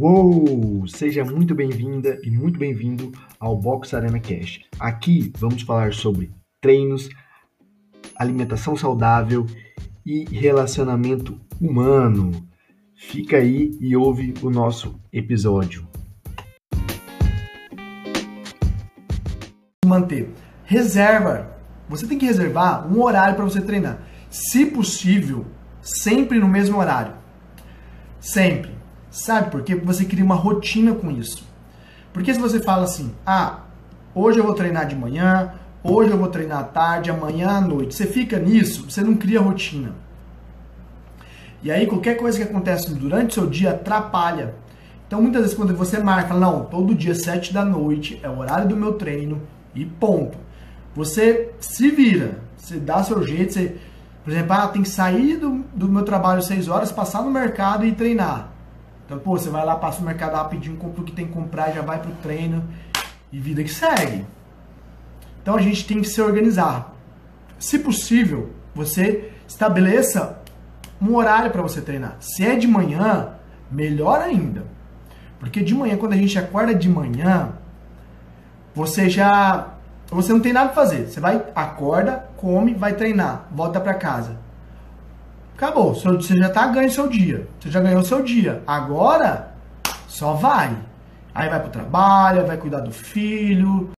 Uou! Seja muito bem-vinda e muito bem-vindo ao Box Arena Cash. Aqui vamos falar sobre treinos, alimentação saudável e relacionamento humano. Fica aí e ouve o nosso episódio. Manter. Reserva. Você tem que reservar um horário para você treinar. Se possível, sempre no mesmo horário. Sempre. Sabe por quê? Porque você cria uma rotina com isso. Porque se você fala assim, ah, hoje eu vou treinar de manhã, hoje eu vou treinar à tarde, amanhã à noite, você fica nisso, você não cria rotina. E aí qualquer coisa que acontece durante o seu dia atrapalha. Então muitas vezes quando você marca, não, todo dia 7 da noite é o horário do meu treino e ponto. Você se vira, você dá seu jeito, você, por exemplo, ah, tem que sair do, do meu trabalho 6 horas, passar no mercado e treinar. Então, pô, você vai lá, passa no mercado rapidinho, compra o que tem que comprar, já vai pro treino e vida que segue. Então a gente tem que se organizar. Se possível, você estabeleça um horário para você treinar. Se é de manhã, melhor ainda. Porque de manhã, quando a gente acorda de manhã, você já você não tem nada para fazer. Você vai, acorda, come, vai treinar, volta para casa. Acabou, você já tá ganhando seu dia. Você já ganhou seu dia. Agora, só vai. Aí vai pro trabalho, vai cuidar do filho,